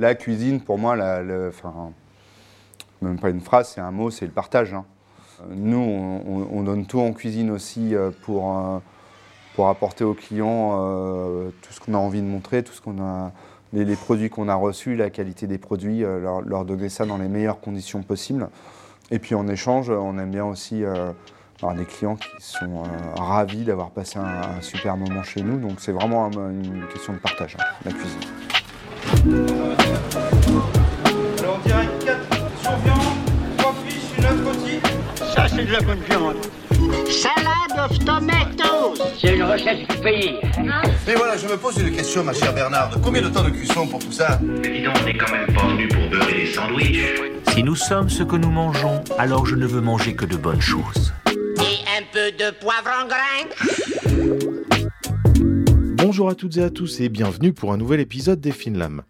La cuisine, pour moi, même pas une phrase, c'est un mot, c'est le partage. hein. Nous, on, on- on donne tout en cuisine aussi euh, pour, euh, pour apporter aux clients euh, tout ce qu'on a envie de montrer, tout ce qu'on a, les, produits qu'on a reçus, la qualité des produits, leur, donner ça dans les meilleures conditions possibles. Et puis en échange, on aime bien aussi avoir des clients qui sont ravis d'avoir passé un, super moment chez nous. Donc c'est vraiment un- une question de partage, hein, la cuisine. Alors on dirait 4 sur viande, 3 fiches, une autre rôtie. Ça, c'est de la bonne viande. Salad of tomatoes. C'est une recette du pays. Mais voilà, je me pose une question, ma chère Bernarde. Combien de temps de cuisson pour tout ça Mais dis donc, on n'est quand même pas venu pour beurrer des sandwichs. Si nous sommes ce que nous mangeons, alors je ne veux manger que de bonnes choses. Et un peu de poivre en grains. Bonjour à toutes et à tous et bienvenue pour un nouvel épisode des Finlam.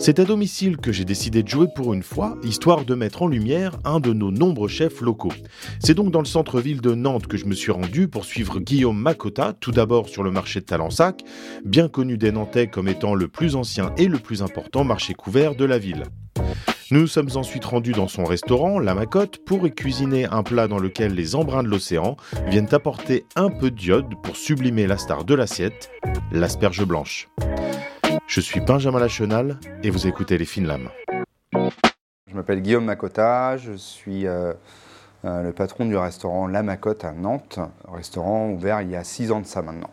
C'est à domicile que j'ai décidé de jouer pour une fois, histoire de mettre en lumière un de nos nombreux chefs locaux. C'est donc dans le centre-ville de Nantes que je me suis rendu pour suivre Guillaume Macota, tout d'abord sur le marché de Talensac, bien connu des Nantais comme étant le plus ancien et le plus important marché couvert de la ville. Nous sommes ensuite rendus dans son restaurant, La Macotte, pour y cuisiner un plat dans lequel les embruns de l'océan viennent apporter un peu d'iode pour sublimer la star de l'assiette, l'asperge blanche. Je suis Benjamin Lachenal et vous écoutez les fines lames. Je m'appelle Guillaume Macota, je suis euh, euh, le patron du restaurant La Macotte à Nantes, restaurant ouvert il y a six ans de ça maintenant.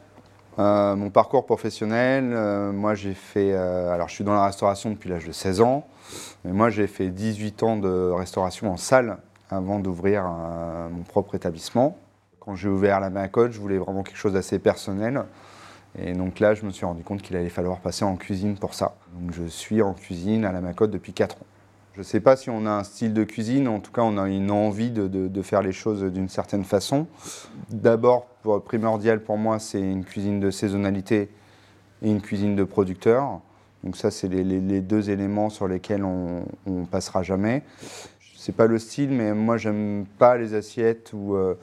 Euh, mon parcours professionnel, euh, moi j'ai fait, euh, alors je suis dans la restauration depuis l'âge de 16 ans, mais moi j'ai fait 18 ans de restauration en salle avant d'ouvrir mon propre établissement. Quand j'ai ouvert La Macotte, je voulais vraiment quelque chose d'assez personnel. Et donc là, je me suis rendu compte qu'il allait falloir passer en cuisine pour ça. Donc je suis en cuisine à la Macotte depuis 4 ans. Je ne sais pas si on a un style de cuisine, en tout cas on a une envie de, faire les choses d'une certaine façon. D'abord, primordial pour moi, c'est une cuisine de saisonnalité et une cuisine de producteur. Donc ça, c'est les, deux éléments sur lesquels on ne passera jamais. C'est pas le style, mais moi j'aime pas les assiettes où, euh,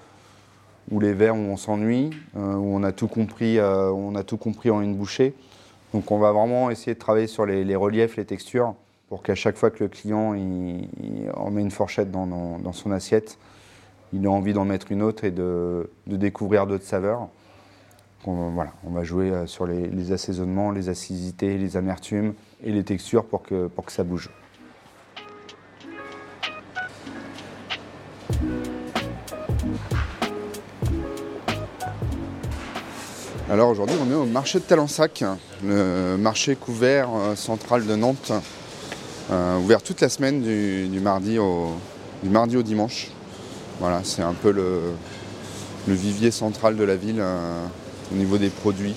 les verres où on s'ennuie, euh, où on a tout compris, euh, on a tout compris en une bouchée. Donc on va vraiment essayer de travailler sur les reliefs, les textures, pour qu'à chaque fois que le client en met une fourchette dans, son assiette, il ait envie d'en mettre une autre et de, découvrir d'autres saveurs. On, va jouer euh, sur les, assaisonnements, les acidités, les amertumes et les textures pour que, pour que ça bouge. Alors aujourd'hui, on est au marché de Talensac, le marché couvert euh, central de Nantes, ouvert toute la semaine du, du mardi, au, du mardi au dimanche. Voilà, c'est un peu le, le vivier central de la ville euh, au niveau des produits.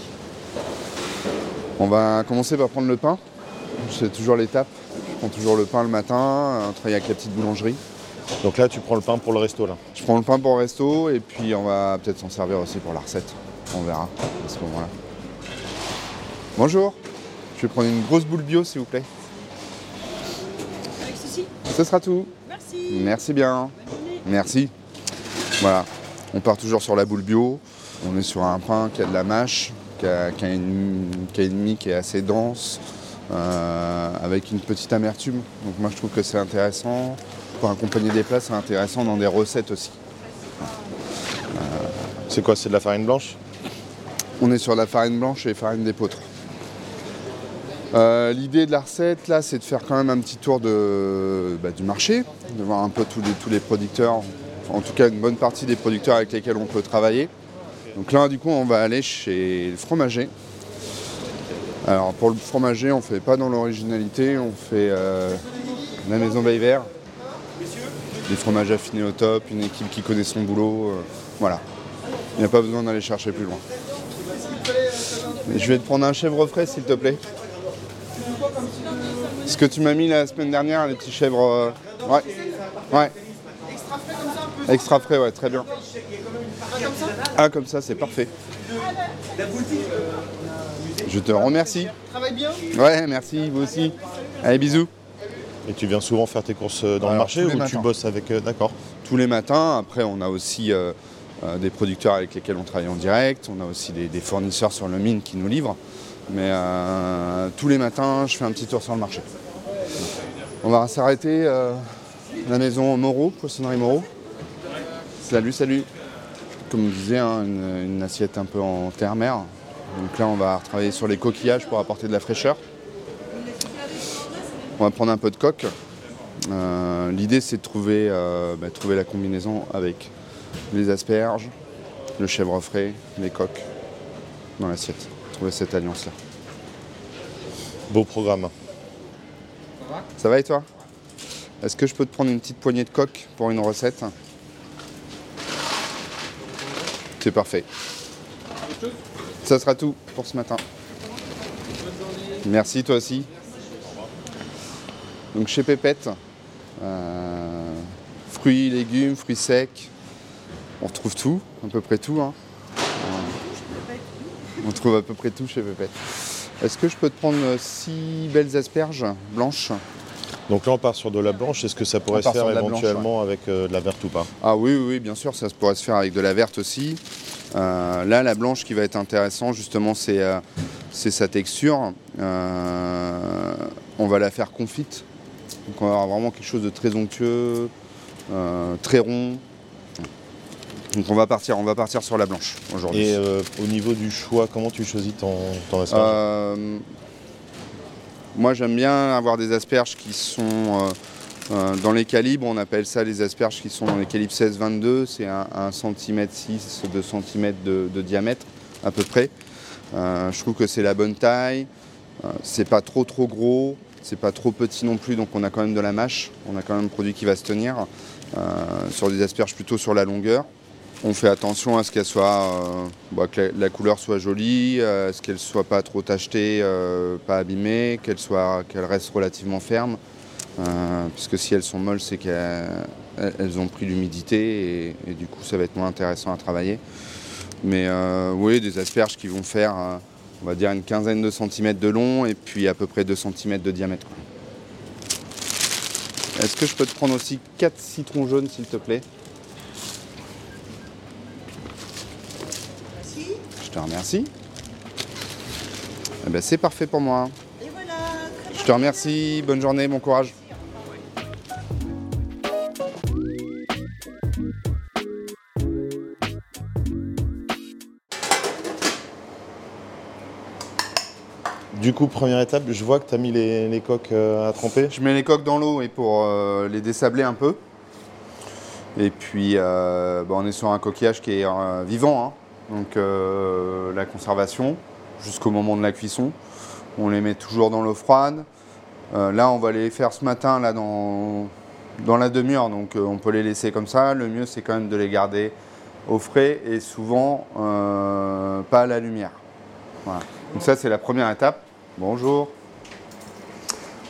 On va commencer par prendre le pain. C'est toujours l'étape. Je prends toujours le pain le matin, on travaille avec la petite boulangerie. Donc là, tu prends le pain pour le resto là. Je prends le pain pour le resto et puis on va peut-être s'en servir aussi pour la recette. On verra à ce moment-là. Bonjour, je vais prendre une grosse boule bio s'il vous plaît. Ce sera tout. Merci. Merci bien. Merci. Voilà, on part toujours sur la boule bio. On est sur un pain qui a de la mâche, qui a, qui a une, qui a une mie qui est assez dense, euh, avec une petite amertume. Donc moi je trouve que c'est intéressant. Pour accompagner des plats, c'est intéressant dans des recettes aussi. C'est quoi C'est de la farine blanche? On est sur la farine blanche et farine d'épeautre. Euh, L'idée de la recette, là, c'est de faire quand même un petit tour bah, du marché, de voir un peu tous les, producteurs, en tout cas une bonne partie des producteurs avec lesquels on peut travailler. Donc là, du coup, on va aller chez le fromager. Alors, pour le fromager, on ne fait pas dans l'originalité, on fait euh, la maison Bayvert. Des fromages affinés au top, une équipe qui connaît son boulot. euh, voilà. Il n'y a pas besoin d'aller chercher plus loin. Je vais te prendre un chèvre frais, s'il te plaît. Ce que tu m'as mis la semaine dernière, les petits chèvres. euh, Ouais. Ouais. Extra frais, ouais, très bien. Ah, comme ça, c'est parfait. Je te remercie. Travaille bien Ouais, merci, vous aussi. Allez, bisous. Et tu viens souvent faire tes courses euh, dans le marché ou tu bosses avec. euh, D'accord. tous les matins. Après, on a aussi euh, euh, des producteurs avec lesquels on travaille en direct. On a aussi des, des fournisseurs sur le mine qui nous livrent. Mais euh, tous les matins, je fais un petit tour sur le marché. On va s'arrêter euh, à la maison Moreau, poissonnerie Moreau. Salut, salut. Comme je disais, hein, une, assiette un peu en terre-mer. Donc là, on va travailler sur les coquillages pour apporter de la fraîcheur. On va prendre un peu de coque. Euh, L'idée, c'est de trouver, bah, trouver la combinaison avec les asperges, le chèvre frais, les coques dans l'assiette. Trouver cette alliance-là. Beau programme. Ça va et toi? Est-ce que je peux te prendre une petite poignée de coque pour une recette? C'est parfait. Ça sera tout pour ce matin. Merci toi aussi. Donc chez Pépette, euh, fruits, légumes, fruits secs, on retrouve tout, à peu près tout. hein. On trouve à peu près tout chez Pépette. Est-ce que je peux te prendre euh, six belles asperges blanches? Donc là, on part sur de la blanche. Est-ce que ça pourrait se faire blanche, éventuellement avec euh, de la verte ou pas? Ah oui, oui, bien sûr, ça pourrait se faire avec de la verte aussi. Euh, là, la blanche qui va être intéressant, justement, c'est euh, sa texture. On va la faire confite. Donc on va avoir vraiment quelque chose de très onctueux, très rond. Donc on va partir, on va partir sur la blanche aujourd'hui. Et euh, au niveau du choix, comment tu choisis ton, ton asperge Euh, moi, j'aime bien avoir des asperges qui sont euh, dans les calibres. On appelle ça les asperges qui sont dans les calibres 16-22. C'est un, 1 cm 6, 2 cm de, de diamètre à peu près. Je trouve que c'est la bonne taille. C'est pas trop trop gros. C'est pas trop petit non plus. Donc on a quand même de la mâche. On a quand même un produit qui va se tenir sur des asperges plutôt sur la longueur. On fait attention à ce qu'elle soit, euh, bah, que la, couleur soit jolie, euh, à ce qu'elle soit pas trop tachetée, euh, pas abîmée, qu'elle soit, qu'elle reste relativement ferme. Puisque si elles sont molles, c'est qu'elles elles ont pris l'humidité et, du coup, ça va être moins intéressant à travailler. Mais oui, des asperges qui vont faire, on va dire, une quinzaine de centimètres de long et puis à peu près 2 centimètres de diamètre. Est-ce que je peux te prendre aussi 4 citrons jaunes, s'il te plaît? Te remercie. Eh ben, c'est parfait pour moi. Je te remercie. Bonne journée, bon courage. Du coup, première étape, je vois que tu as mis les, les coques euh, à tremper. Je mets les coques dans l'eau et pour euh, les désabler un peu. Et puis, euh, bah, on est sur un coquillage qui est vivant. hein. Donc, euh, la conservation jusqu'au moment de la cuisson. On les met toujours dans l'eau froide. Euh, là, on va les faire ce matin dans, la demi-heure. Donc, euh, on peut les laisser comme ça. Le mieux, c'est quand même de les garder au frais et souvent pas à la lumière. Voilà. Donc, ça, c'est la première étape. Bonjour.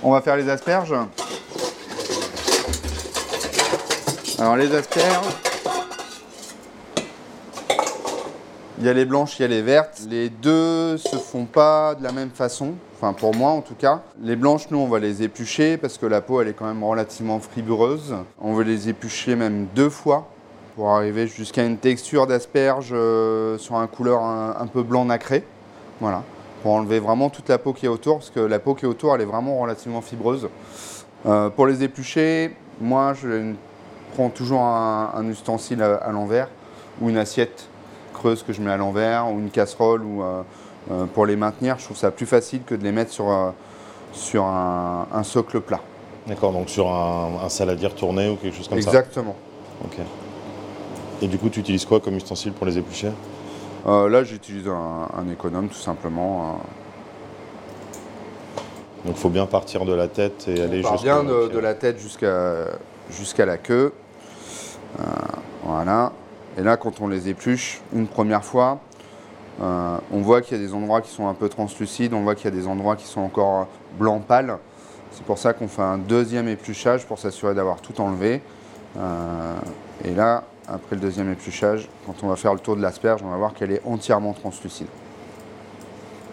On va faire les asperges. Alors les asperges, il y a les blanches, il y a les vertes. Les deux se font pas de la même façon, enfin pour moi en tout cas. Les blanches, nous, on va les éplucher parce que la peau, elle est quand même relativement fibreuse. On va les éplucher même deux fois pour arriver jusqu'à une texture d'asperge euh, sur un couleur un, peu blanc nacré. Voilà, pour enlever vraiment toute la peau qui est autour, parce que la peau qui est autour, elle est vraiment relativement fibreuse. Euh, pour les éplucher, moi, je prends toujours un, ustensile à l'envers ou une assiette que je mets à l'envers ou une casserole ou, euh, euh, pour les maintenir. Je trouve ça plus facile que de les mettre sur, euh, sur un, un socle plat. D'accord, donc sur un, un saladier tourné ou quelque chose comme Exactement. ça. Ok. Et du coup, tu utilises quoi comme ustensile pour les éplucher? Euh, là, j'utilise un, un économe tout simplement. Donc, il faut bien partir de la tête et aller On jusqu'au- bien de, la tête jusqu'à jusqu'à la queue. Euh, voilà. Et là, quand on les épluche une première fois, euh, on voit qu'il y a des endroits qui sont un peu translucides, on voit qu'il y a des endroits qui sont encore blanc pâle. C'est pour ça qu'on fait un deuxième épluchage pour s'assurer d'avoir tout enlevé. Euh, et là, après le deuxième épluchage, quand on va faire le tour de l'asperge, on va voir qu'elle est entièrement translucide.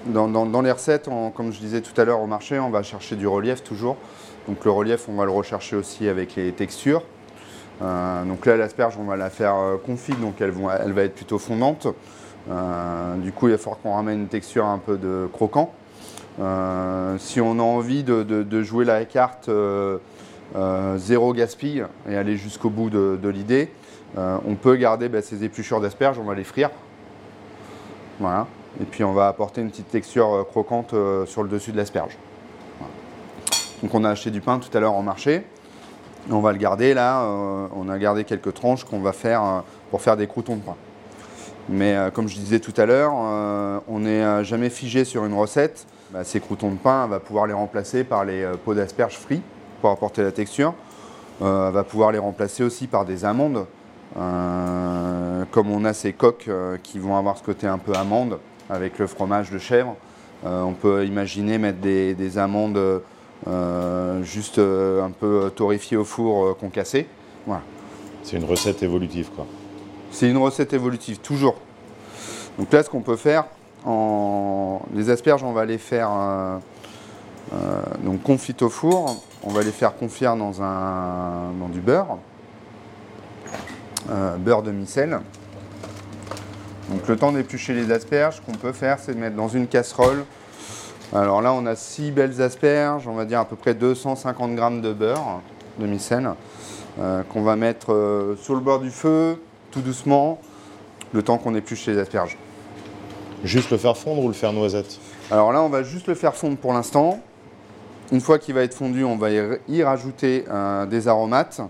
Dans, les recettes, comme je disais tout à l'heure au marché, on va chercher du relief toujours. Donc le relief, on va le rechercher aussi avec les textures. Euh, donc là, l'asperge, on va la faire euh, confite, donc elle, va être plutôt fondante. Euh, du coup, il va falloir qu'on ramène une texture un peu de croquant. Si on a envie de, jouer la carte zéro gaspille et aller jusqu'au bout de, l'idée, on peut garder bah, ces épluchures d'asperges, on va les frire. Voilà. Et puis on va apporter une petite texture croquante sur le dessus de l'asperge. Donc on a acheté du pain tout à l'heure en marché. On va le garder là. euh, on a gardé quelques tranches qu'on va faire euh, pour faire des croutons de pain. Mais euh, comme je disais tout à l'heure, on n'est jamais figé sur une recette. Bah, ces croutons de pain, on va pouvoir les remplacer par les pots d'asperges frits pour apporter la texture. On va pouvoir les remplacer aussi par des amandes. Comme on a ces coques qui vont avoir ce côté un peu amande avec le fromage de chèvre, on peut imaginer mettre des, des amandes juste euh, un peu torréfiées au four euh, concassées. Voilà. C'est une recette évolutive, quoi. C'est une recette évolutive, toujours. Donc là, ce qu'on peut faire, en... les asperges, on va les faire euh, euh, donc confites au four. On va les faire confire dans, un... dans du beurre, euh, beurre demi-sel. Donc le temps d'éplucher les asperges, ce qu'on peut faire, c'est de mettre dans une casserole. Alors là, on a six belles asperges, on va dire à peu près 250 grammes de beurre demi-sel euh, qu'on va mettre euh, sur le bord du feu, tout doucement, le temps qu'on épluche les asperges. Juste le faire fondre ou le faire noisette? Alors là, on va juste le faire fondre pour l'instant. Une fois qu'il va être fondu, on va y rajouter euh, des aromates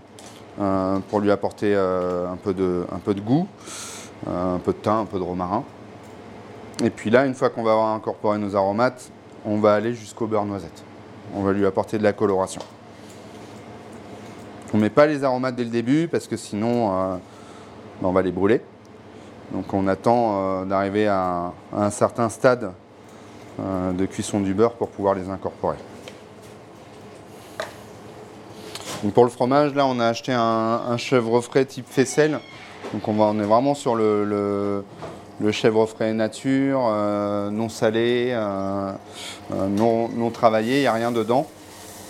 pour lui apporter un, peu de, un peu de goût, un peu de thym, un peu de romarin. Et puis là, une fois qu'on va avoir incorporé nos aromates, on va aller jusqu'au beurre noisette. On va lui apporter de la coloration. On ne met pas les aromates dès le début parce que sinon euh, ben, on va les brûler. Donc on attend euh, d'arriver à, un certain stade euh, de cuisson du beurre pour pouvoir les incorporer. Pour le fromage, là on a acheté un, chèvre frais type faisselle. Donc on, va, on est vraiment sur le- le chèvre frais nature, euh, non salé, euh, euh, non, non travaillé, il n'y a rien dedans.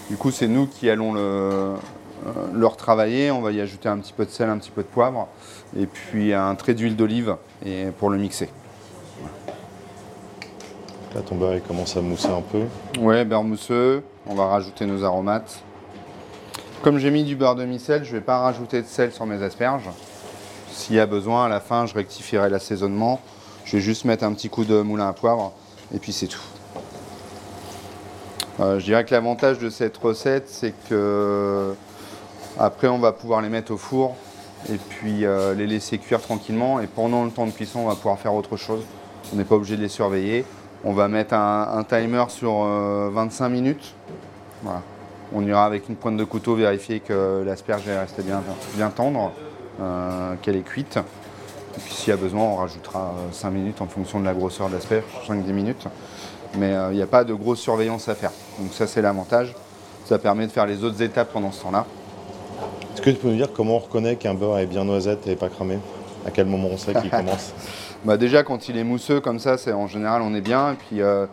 Du coup c'est nous qui allons le, le retravailler. On va y ajouter un petit peu de sel, un petit peu de poivre et puis un trait d'huile d'olive et pour le mixer. Là, ton beurre il commence à mousser un peu. Ouais, beurre mousseux. On va rajouter nos aromates. Comme j'ai mis du beurre demi-sel, je ne vais pas rajouter de sel sur mes asperges. S'il y a besoin, à la fin, je rectifierai l'assaisonnement. Je vais juste mettre un petit coup de moulin à poivre et puis c'est tout. Euh, je dirais que l'avantage de cette recette, c'est que après, on va pouvoir les mettre au four et puis euh, les laisser cuire tranquillement. Et pendant le temps de cuisson, on va pouvoir faire autre chose. On n'est pas obligé de les surveiller. On va mettre un, timer sur euh, 25 minutes. Voilà. On ira avec une pointe de couteau vérifier que l'asperge est restée bien, tendre, euh, qu'elle est cuite. Et puis s'il y a besoin, on rajoutera euh, 5 minutes en fonction de la grosseur de l'asperge, 5-10 minutes. Mais euh, il n'y a pas de grosse surveillance à faire. Donc ça c'est l'avantage. Ça permet de faire les autres étapes pendant ce temps-là. Est-ce que tu peux nous dire comment on reconnaît qu'un beurre est bien noisette et pas cramé? À quel moment on sait qu'il commence? Bah déjà quand il est mousseux comme ça, c'est en général on est bien. Et puis euh,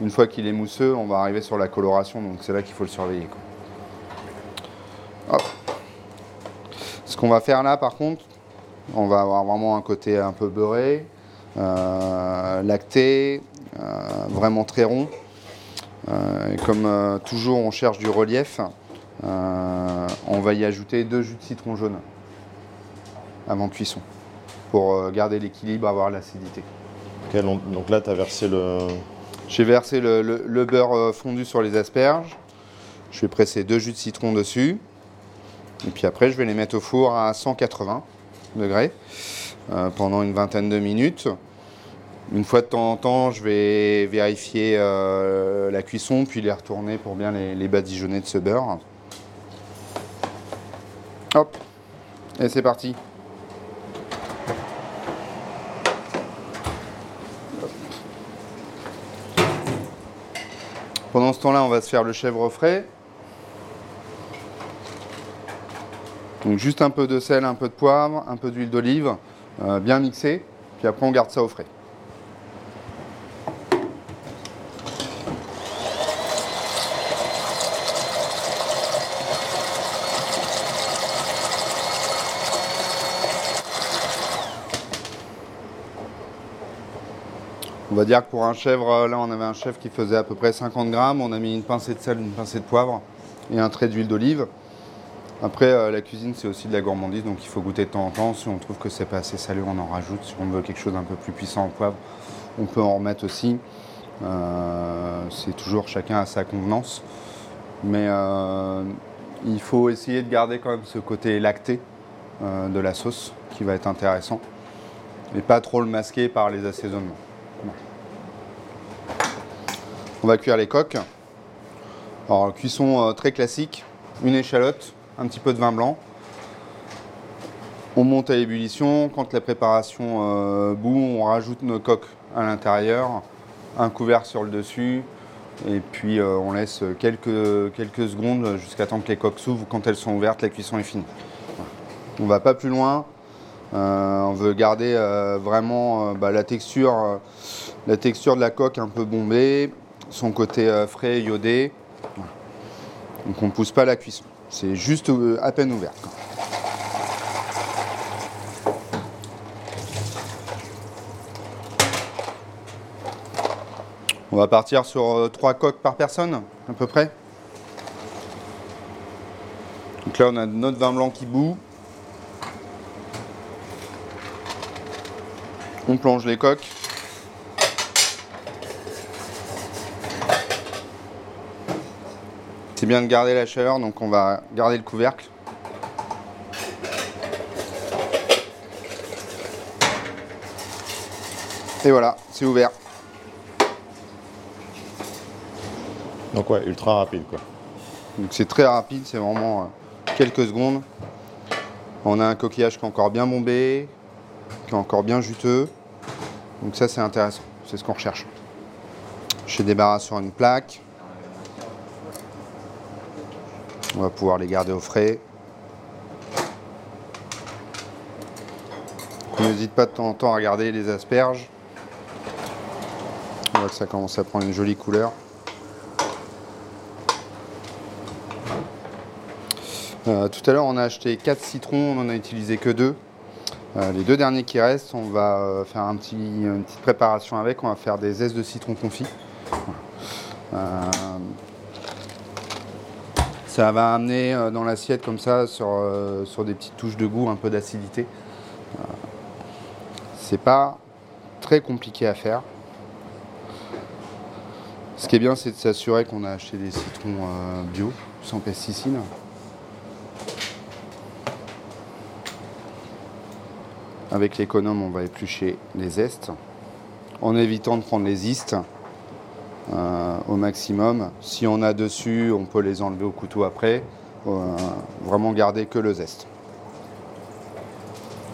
une fois qu'il est mousseux, on va arriver sur la coloration, donc c'est là qu'il faut le surveiller. quoi. Hop. Ce qu'on va faire là par contre, on va avoir vraiment un côté un peu beurré, euh, lacté, euh, vraiment très rond. Euh, et comme toujours on cherche du relief, on va y ajouter deux jus de citron jaune avant cuisson pour garder l'équilibre, avoir l'acidité. Donc là, tu as versé le. J'ai versé le, le- le beurre fondu sur les asperges. Je vais presser deux jus de citron dessus. Et puis après, je vais les mettre au four à 180 degrés euh, pendant une vingtaine de minutes. Une fois de temps en temps, je vais vérifier euh, la cuisson, puis les retourner pour bien les, les badigeonner de ce beurre. Hop, et c'est parti. Pendant ce temps-là, on va se faire le chèvre frais. Donc juste un peu de sel, un peu de poivre, un peu d'huile d'olive, euh, bien mixé. Puis après, on garde ça au frais. On va dire que pour un chèvre, euh, là on avait un chèvre qui faisait à peu près 50 grammes. On a mis une pincée de sel, une pincée de poivre et un trait d'huile d'olive. Après, euh, la cuisine c'est aussi de la gourmandise, donc il faut goûter de temps en temps. Si on trouve que c'est pas assez salé, on en rajoute. Si on veut quelque chose d'un peu plus puissant en poivre, on peut en remettre aussi. Euh, c'est toujours chacun à sa convenance. Mais euh, il faut essayer de garder quand même ce côté lacté de la sauce qui va être intéressant. Et pas trop le masquer par les assaisonnements. On va cuire les coques. Alors, cuisson très classique, une échalote, un petit peu de vin blanc. On monte à l'ébullition. Quand la préparation euh, bout, on rajoute nos coques à l'intérieur, un couvert sur le dessus, et puis euh, on laisse quelques, quelques secondes jusqu'à temps que les coques s'ouvrent. Quand elles sont ouvertes, la cuisson est finie. On va pas plus loin. Euh, on veut garder euh, vraiment bah, la, texture, la texture de la coque un peu bombée, son côté frais, iodé. Donc on ne pousse pas la cuisson. C'est juste euh, à peine ouvert. On va partir sur euh, trois coques par personne, à peu près. Donc là, on a notre vin blanc qui bout. On plonge les coques. C'est bien de garder la chaleur, donc on va garder le couvercle. Et voilà, c'est ouvert. Donc ouais, ultra rapide quoi. Donc c'est très rapide, c'est vraiment euh, quelques secondes. On a un coquillage qui est encore bien bombé, qui est encore bien juteux. Donc ça c'est intéressant, c'est ce qu'on recherche. Je débarrasse sur une plaque. On va pouvoir les garder au frais. N'hésite pas de temps en temps à regarder les asperges. On voit que ça commence à prendre une jolie couleur. Euh, tout à l'heure, on a acheté 4 citrons, on n'en a utilisé que 2. les deux derniers qui restent, on va euh, faire une petite préparation avec. On va faire des zestes de citron confit. Voilà. Ça va amener euh, dans l'assiette comme ça, sur, euh, sur des petites touches de goût, un peu d'acidité. Euh, C'est pas très compliqué à faire. Ce qui est bien, c'est de s'assurer qu'on a acheté des citrons bio, sans pesticides. Avec l'économe, on va éplucher les zestes, en évitant de prendre les istes euh, au maximum. Si on a dessus, on peut les enlever au couteau après. Euh, vraiment garder que le zeste.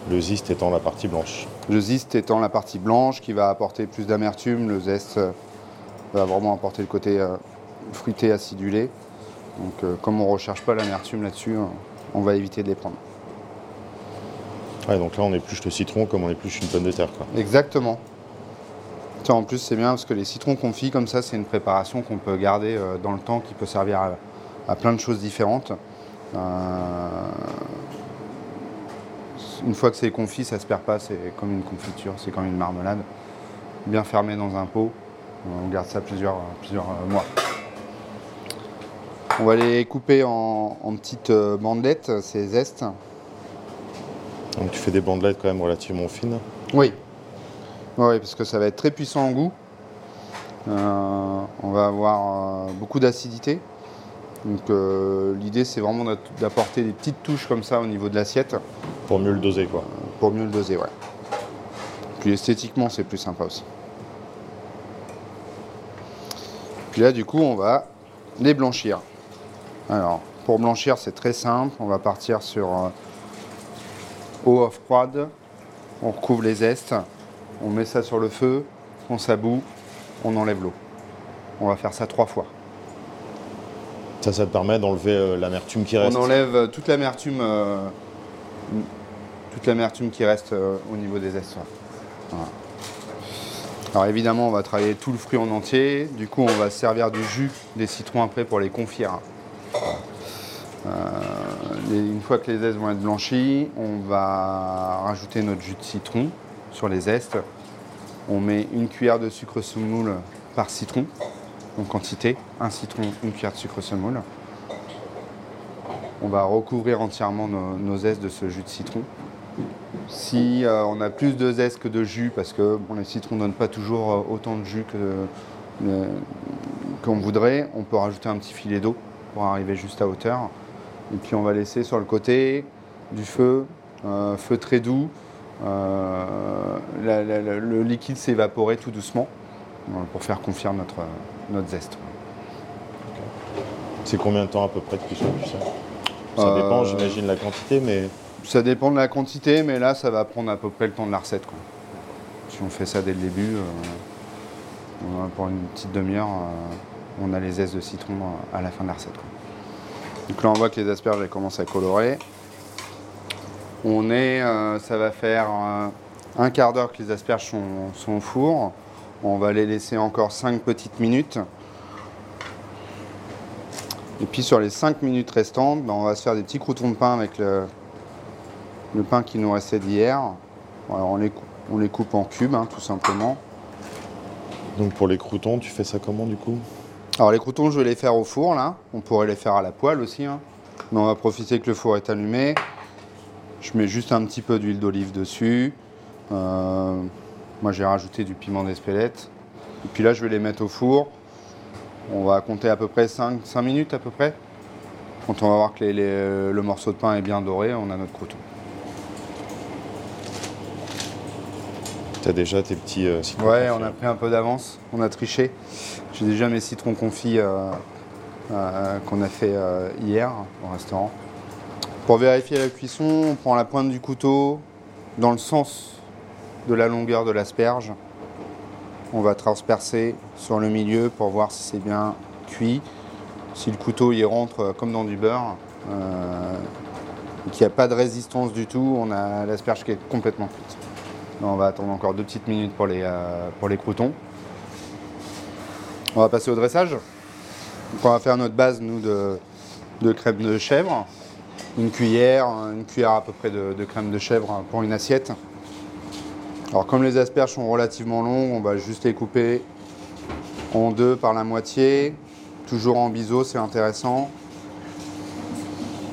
Le ziste étant la partie blanche. Le zeste étant la partie blanche qui va apporter plus d'amertume, le zeste euh, va vraiment apporter le côté euh, fruité, acidulé. Donc euh, comme on ne recherche pas l'amertume là-dessus, euh, on va éviter de les prendre. Ouais, donc là on épluche le citron comme on épluche une pomme de terre quoi. Exactement. En plus, c'est bien parce que les citrons confits, comme ça, c'est une préparation qu'on peut garder euh, dans le temps, qui peut servir à, à plein de choses différentes. Euh, une fois que c'est confit, ça se perd pas, c'est comme une confiture, c'est comme une marmelade. Bien fermé dans un pot, on garde ça plusieurs, plusieurs mois. On va les couper en, en petites euh, bandelettes, ces zestes. Donc tu fais des bandelettes quand même relativement fines. Oui. Oui, parce que ça va être très puissant en goût. Euh, on va avoir euh, beaucoup d'acidité. Donc euh, l'idée c'est vraiment d'apporter des petites touches comme ça au niveau de l'assiette Pour mieux le doser quoi. pour mieux le doser, ouais. Puis esthétiquement c'est plus sympa aussi. Puis là du coup on va les blanchir. Alors pour blanchir c'est très simple, on va partir sur eau froide, on recouvre les zestes, on met ça sur le feu, on s'about, on enlève l'eau. On va faire ça trois fois. Ça, ça te permet d'enlever euh, l'amertume qui reste. On enlève euh, toute l'amertume, euh, toute l'amertume qui reste euh, au niveau des zestes. Voilà. Alors évidemment, on va travailler tout le fruit en entier. Du coup, on va se servir du jus des citrons après pour les confire. Une fois que les zestes vont être blanchis, on va rajouter notre jus de citron sur les zestes. On met une cuillère de sucre semoule par citron, donc quantité, un citron, une cuillère de sucre semoule. On va recouvrir entièrement nos, nos zestes de ce jus de citron. Si euh, on a plus de zeste que de jus, parce que bon, les citrons ne donnent pas toujours euh, autant de jus que, le- qu'on voudrait, on peut rajouter un petit filet d'eau pour arriver juste à hauteur. Et puis on va laisser sur le côté du feu, euh, feu très doux. Euh, la- la- la- le liquide s'évaporer tout doucement euh, pour faire confire notre, notre zeste. C'est combien de temps à peu près de cuisson, tu sais Ça Euh, dépend, j'imagine, la quantité, mais Ça dépend de la quantité, mais là, ça va prendre à peu près le temps de la recette. quoi. Si on fait ça dès le début, euh, pour une petite demi-heure, euh, on a les zestes de citron à la fin de la recette. quoi. Donc là, on voit que les asperges elles commencent à colorer. On est, euh, ça va faire euh, un quart d'heure que les asperges sont, sont au four. On va les laisser encore 5 petites minutes. Et puis sur les 5 minutes restantes, ben, on va se faire des petits croutons de pain avec le, le pain qui nous restait d'hier. Alors, on, les, on les coupe en cubes, hein, tout simplement. donc pour les croutons, tu fais ça comment du coup? Alors les croutons, je vais les faire au four, là. On pourrait les faire à la poêle aussi. hein. Mais on va profiter que le four est allumé. Je mets juste un petit peu d'huile d'olive dessus. Euh, moi, j'ai rajouté du piment d'Espelette. Et puis là, je vais les mettre au four. On va compter à peu près 5, minutes à peu près. Quand on va voir que les- les- le morceau de pain est bien doré, on a notre crouton. Tu as déjà tes petits euh, citrons Ouais, confits. on a pris un peu d'avance, on a triché. J'ai déjà mes citrons confits euh, euh, qu'on a fait euh, hier au restaurant. Pour vérifier la cuisson, on prend la pointe du couteau dans le sens de la longueur de l'asperge. On va transpercer sur le milieu pour voir si c'est bien cuit. Si le couteau y rentre euh, comme dans du beurre, euh, qu'il n'y a pas de résistance du tout, on a l'asperge qui est complètement cuite. On va attendre encore deux petites minutes pour les, euh, croutons. On va passer au dressage. On va faire notre base, nous, de, de crème de chèvre. Une cuillère, une cuillère à peu près de, de crème de chèvre pour une assiette. Alors comme les asperges sont relativement longues, on va juste les couper en deux par la moitié. Toujours en biseau, c'est intéressant.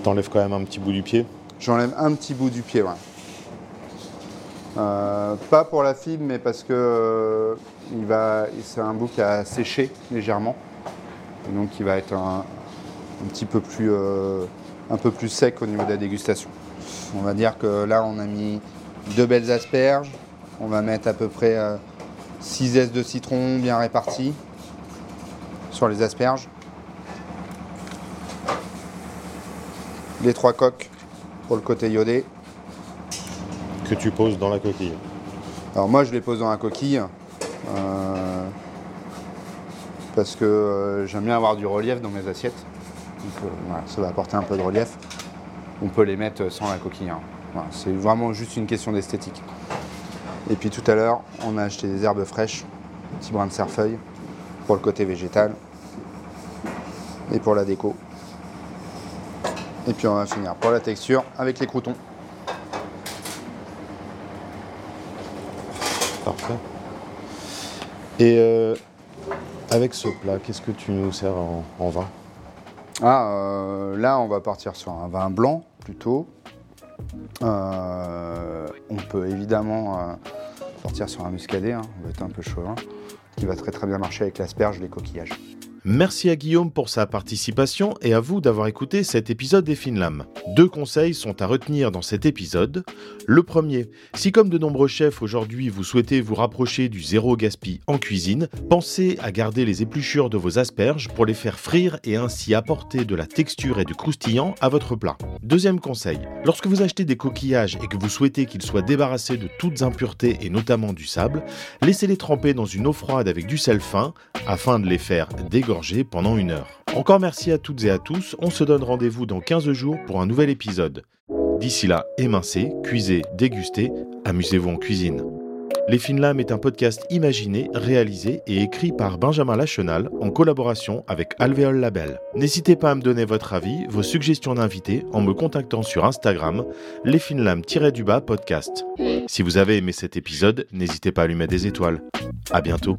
T'enlèves quand même un petit bout du pied. J'enlève un petit bout du pied, ouais. Euh, pas pour la fibre, mais parce que euh, il va, c'est un bout qui a séché légèrement, Et donc il va être un, un petit peu plus, euh, un peu plus sec au niveau de la dégustation. On va dire que là, on a mis deux belles asperges. On va mettre à peu près 6 zestes de citron bien répartis sur les asperges. Les trois coques pour le côté iodé. que tu poses dans la coquille. Alors moi je les pose dans la coquille euh, parce que euh, j'aime bien avoir du relief dans mes assiettes. Voilà, ça va apporter un peu de relief. On peut les mettre sans la coquille. hein. C'est vraiment juste une question d'esthétique. Et puis tout à l'heure, on a acheté des herbes fraîches, petit brin de cerfeuil pour le côté végétal et pour la déco. Et puis on va finir pour la texture avec les croutons. Parfait. Et euh, avec ce plat, qu'est-ce que tu nous sers en vin? Ah, euh, là, on va partir sur un vin blanc plutôt. Euh, on peut évidemment euh, partir sur un muscadet, hein, on va un peu chauvin, qui va très très bien marcher avec l'asperge, les coquillages. Merci à Guillaume pour sa participation et à vous d'avoir écouté cet épisode des Finlam. Deux conseils sont à retenir dans cet épisode. Le premier, si comme de nombreux chefs aujourd'hui vous souhaitez vous rapprocher du zéro gaspille en cuisine, pensez à garder les épluchures de vos asperges pour les faire frire et ainsi apporter de la texture et du croustillant à votre plat. Deuxième conseil, lorsque vous achetez des coquillages et que vous souhaitez qu'ils soient débarrassés de toutes impuretés et notamment du sable, laissez-les tremper dans une eau froide avec du sel fin afin de les faire dégorger pendant une heure. Encore merci à toutes et à tous, on se donne rendez-vous dans 15 jours pour un nouvel épisode. D'ici là, émincez, cuisez, dégustez, amusez-vous en cuisine. Les Finlam est un podcast imaginé, réalisé et écrit par Benjamin Lachenal en collaboration avec Alvéole Label. N'hésitez pas à me donner votre avis, vos suggestions d'invités en me contactant sur Instagram, lesfinlam-du-bas podcast. Si vous avez aimé cet épisode, n'hésitez pas à lui mettre des étoiles. À bientôt.